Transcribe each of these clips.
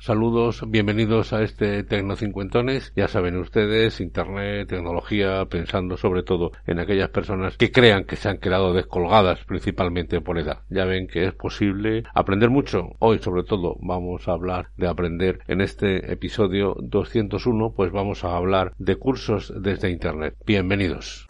Saludos, bienvenidos a este Tecnocincuentones. Ya saben ustedes, Internet, tecnología, pensando sobre todo en aquellas personas que crean que se han quedado descolgadas principalmente por edad. Ya ven que es posible aprender mucho. Hoy sobre todo vamos a hablar de aprender en este episodio 201, pues vamos a hablar de cursos desde Internet. Bienvenidos.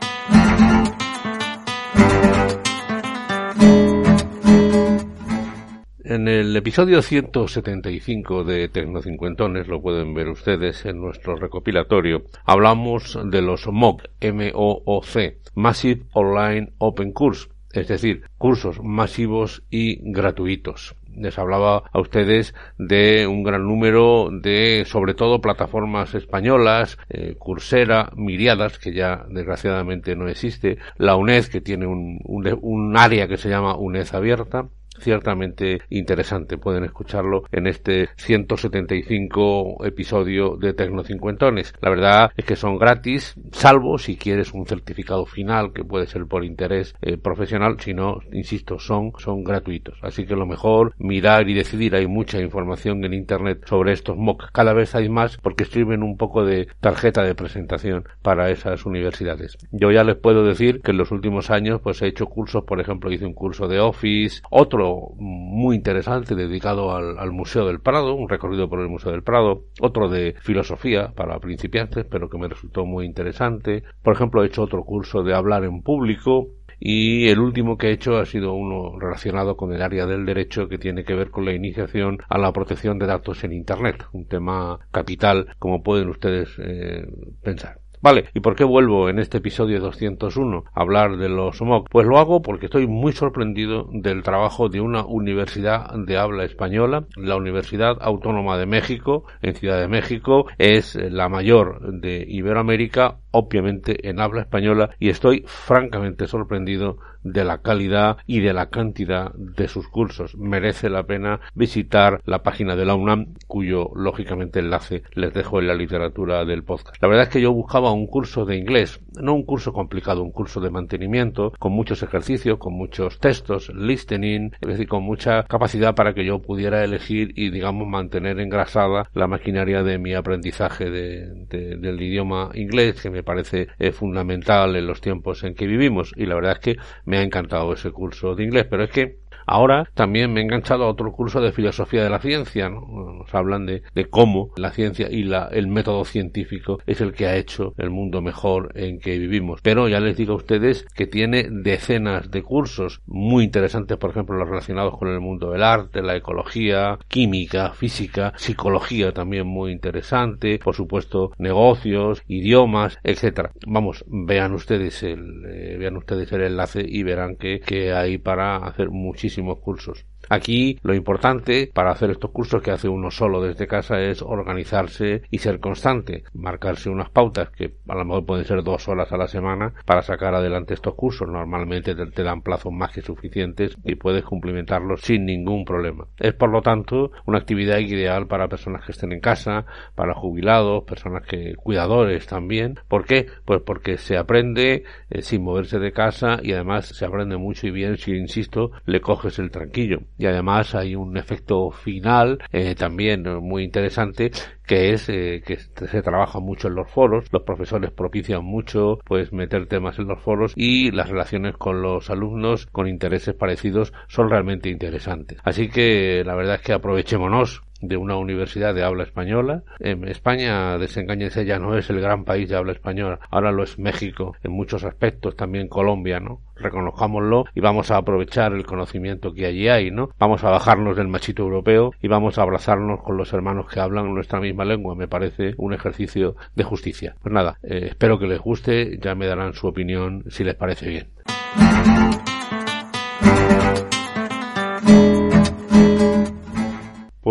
En el episodio 175 de Tecnocincuentones, lo pueden ver ustedes en nuestro recopilatorio, hablamos de los MOOC, M-O-O-C, Massive Online Open Course, es decir, cursos masivos y gratuitos. Les hablaba a ustedes de un gran número de, sobre todo, plataformas españolas, eh, Coursera, Miriadas, que ya desgraciadamente no existe, la UNED, que tiene un, un área que se llama UNED abierta, ciertamente interesante. Pueden escucharlo en este 175 episodio de Tecnocincuentones. La verdad es que son gratis, salvo si quieres un certificado final que puede ser por interés eh, profesional. Si no, insisto, son, son gratuitos. Así que lo mejor mirar y decidir. Hay mucha información en internet sobre estos MOOC. Cada vez hay más porque sirven un poco de tarjeta de presentación para esas universidades. Yo ya les puedo decir que en los últimos años pues he hecho cursos, por ejemplo, hice un curso de Office, otro muy interesante dedicado al, Museo del Prado, un recorrido por el Museo del Prado, otro de filosofía para principiantes, pero que me resultó muy interesante. Por ejemplo, he hecho otro curso de hablar en público, y el último que he hecho ha sido uno relacionado con el área del derecho que tiene que ver con la iniciación a la protección de datos en Internet, un tema capital como pueden ustedes eh, pensar. Vale, ¿y por qué vuelvo en este episodio 201 a hablar de los MOOC? Pues lo hago porque estoy muy sorprendido del trabajo de una universidad de habla española, la Universidad Autónoma de México, en Ciudad de México, es la mayor de Iberoamérica, obviamente en habla española, y estoy francamente sorprendido de la calidad y de la cantidad de sus cursos. Merece la pena visitar la página de la UNAM, cuyo lógicamente enlace les dejo en la literatura del podcast. La verdad es que yo buscaba un curso de inglés, no un curso complicado, un curso de mantenimiento, con muchos ejercicios, con muchos textos, listening, es decir, con mucha capacidad para que yo pudiera elegir y, digamos, mantener engrasada la maquinaria de mi aprendizaje del idioma inglés, que me parece eh, fundamental en los tiempos en que vivimos. Y la verdad es que me ha encantado ese curso de inglés, pero es que Ahora también me he enganchado a otro curso de filosofía de la ciencia. Nos hablan de, cómo la ciencia y la, el método científico es el que ha hecho el mundo mejor en que vivimos. Pero ya les digo a ustedes que tiene decenas de cursos muy interesantes, por ejemplo, los relacionados con el mundo del arte, la ecología, química, física, psicología también muy interesante, por supuesto, negocios, idiomas, etcétera. Vamos, vean ustedes el, eh, vean ustedes el enlace y verán que, que hay para hacer muchísimo cursos. Aquí lo importante para hacer estos cursos que hace uno solo desde casa es organizarse y ser constante, marcarse unas pautas que a lo mejor pueden ser dos horas a la semana para sacar adelante estos cursos. Normalmente te, dan plazos más que suficientes y puedes cumplimentarlos sin ningún problema. Es por lo tanto una actividad ideal para personas que estén en casa, para jubilados, personas que cuidadores también. ¿Por qué? Pues porque se aprende eh, sin moverse de casa y además se aprende mucho y bien si insisto le coges el tranquillo y además hay un efecto final eh, también muy interesante que es eh, que se trabaja mucho en los foros, los profesores propician mucho pues meter temas en los foros y las relaciones con los alumnos con intereses parecidos son realmente interesantes. Así que la verdad es que aprovechémonos de una universidad de habla española. En España, desengáñense, ya no es el gran país de habla española, ahora lo es México, en muchos aspectos, también Colombia, ¿no? Reconozcámoslo y vamos a aprovechar el conocimiento que allí hay, ¿no? Vamos a bajarnos del machito europeo y vamos a abrazarnos con los hermanos que hablan nuestra misma lengua. Me parece un ejercicio de justicia. Pues nada, eh, espero que les guste, ya me darán su opinión si les parece bien.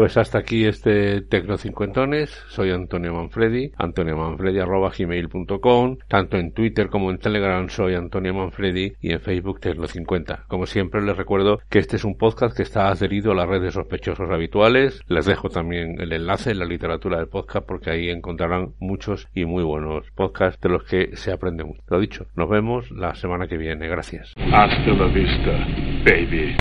Pues hasta aquí este Tecnocincuentones. Soy Antonio Manfredi, antoniomanfredi.gmail.com Tanto en Twitter como en Telegram soy Antonio Manfredi y en Facebook Tecno50. Como siempre les recuerdo que este es un podcast que está adherido a la red de sospechosos habituales. Les dejo también el enlace en la literatura del podcast porque ahí encontrarán muchos y muy buenos podcasts de los que se aprende mucho. Lo dicho, nos vemos la semana que viene. Gracias. Hasta la vista, baby.